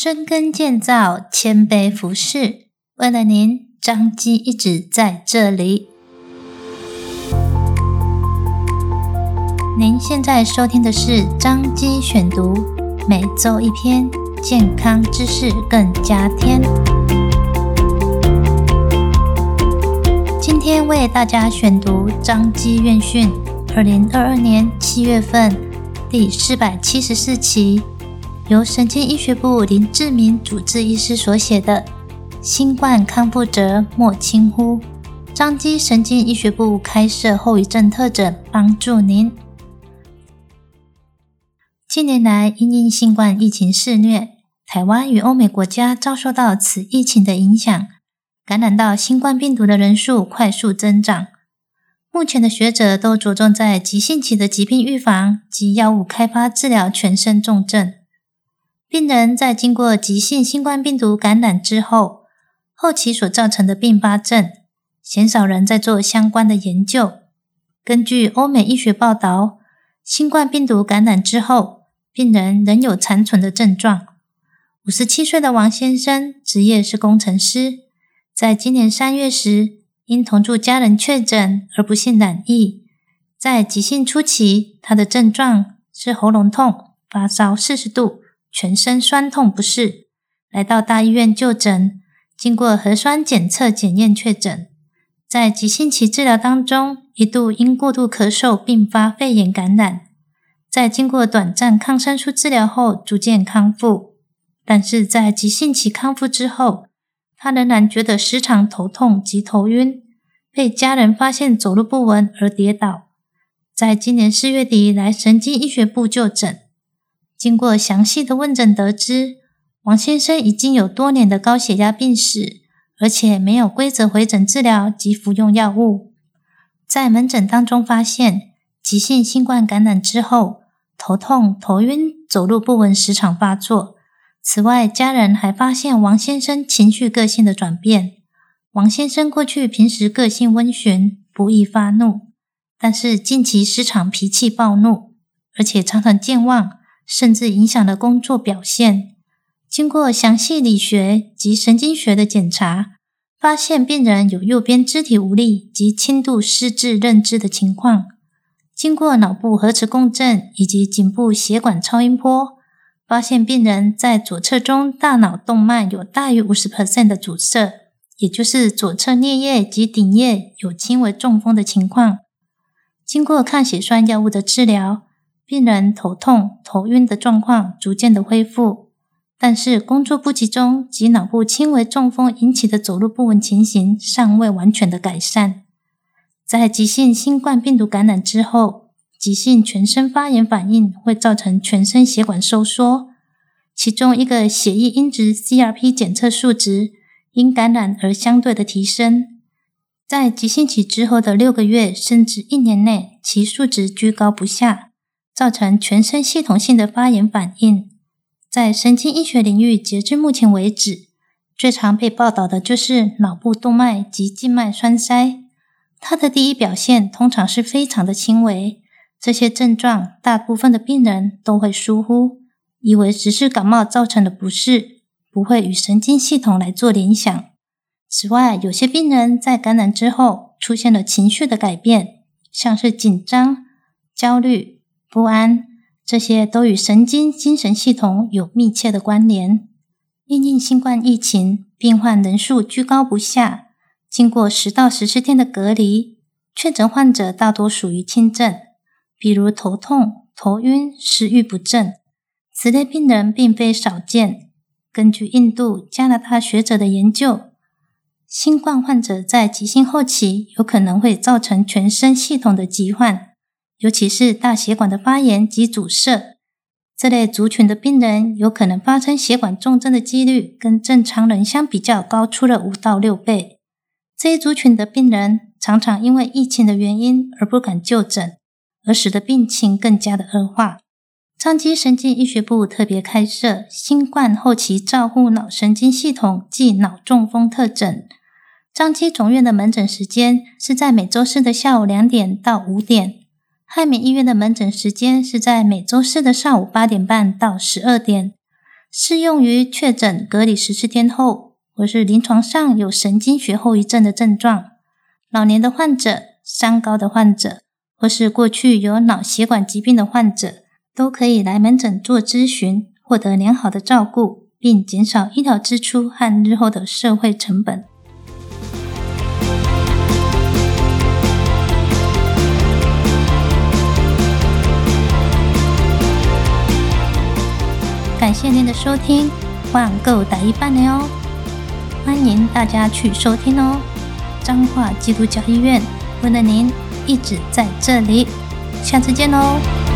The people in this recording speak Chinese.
深耕建造，谦卑服侍。为了您，张基一直在这里。您现在收听的是张基选读，每周一篇健康知识，更加添。今天为大家选读张基院讯，二零二二年七月份第四百七十四期，由神经医学部林志明主治医师所写的《新冠康复者莫轻忽》，彰基神经医学部开设后遗症特诊，帮助您。近年来，因应新冠疫情肆虐，台湾与欧美国家遭受到此疫情的影响，感染到新冠病毒的人数快速增长。目前的学者都着重在急性期的疾病预防及药物开发治疗全身重症。病人在经过急性新冠病毒感染之后，后期所造成的并发症，鲜少人在做相关的研究。根据欧美医学报道，新冠病毒感染之后，病人仍有残存的症状。五十七岁的王先生，职业是工程师，在今年三月时，因同住家人确诊而不幸染疫。在急性初期，他的症状是喉咙痛、发烧四十度、全身酸痛不适，来到大医院就诊，经过核酸检测检验确诊。在急性期治疗当中，一度因过度咳嗽并发肺炎感染。在经过短暂抗生素治疗后，逐渐康复。但是在急性期康复之后，他仍然觉得时常头痛及头晕，被家人发现走路不稳而跌倒。在今年四月底来神经医学部就诊，经过详细的问诊，得知王先生已经有多年的高血压病史，而且没有规则回诊治疗及服用药物。在门诊当中发现。急性新冠感染之后，头痛、头晕、走路不稳时常发作。此外，家人还发现王先生情绪个性的转变。王先生过去平时个性温驯，不易发怒，但是近期时常脾气暴怒，而且常常健忘，甚至影响了工作表现。经过详细理学及神经学的检查，发现病人有右边肢体无力及轻度失智认知的情况。经过脑部核磁共振以及颈部血管超音波，发现病人在左侧中大脑动脉有大于五十 percent 的阻塞，也就是左侧颞叶及顶叶有轻微中风的情况。经过抗血栓药物的治疗，病人头痛、头晕的状况逐渐的恢复，但是工作不集中及脑部轻微中风引起的走路不稳情形尚未完全的改善。在急性新冠病毒感染之后，急性全身发炎反应会造成全身血管收缩，其中一个血液因子 CRP 检测数值因感染而相对的提升。在急性期之后的六个月甚至一年内，其数值居高不下，造成全身系统性的发炎反应。在神经医学领域，截至目前为止，最常被报道的就是脑部动脉及静脉栓塞。它的第一表现通常是非常的轻微，这些症状大部分的病人都会疏忽，以为只是感冒造成的不适，不会与神经系统来做联想。此外，有些病人在感染之后出现了情绪的改变，像是紧张、焦虑、不安，这些都与神经精神系统有密切的关联。因应新冠疫情，病患人数居高不下。经过十到十四天的隔离，确诊患者大多属于轻症，比如头痛、头晕、食欲不振。此类病人并非少见。根据印度、加拿大学者的研究，新冠患者在急性后期有可能会造成全身系统的疾患，尤其是大血管的发炎及阻塞。这类族群的病人有可能发生血管重症的几率，跟正常人相比较高出了五到六倍。这一族群的病人常常因为疫情的原因而不敢就诊，而使得病情更加的恶化。彰基神经医学部特别开设新冠后期照护脑神经系统暨脑中风特诊。彰基总院的门诊时间是在每周四的下午两点到五点，汉民医院的门诊时间是在每周四的上午八点半到十二点。适用于确诊隔离十四天后，或是临床上有神经学后遗症的症状、老年的患者、三高的患者，或是过去有脑血管疾病的患者，都可以来门诊做咨询，获得良好的照顾，并减少医疗支出和日后的社会成本。感谢您的收听，网购打一半的哦！欢迎大家去收听哦。彰化基督教医院为了您一直在这里，下次见喽。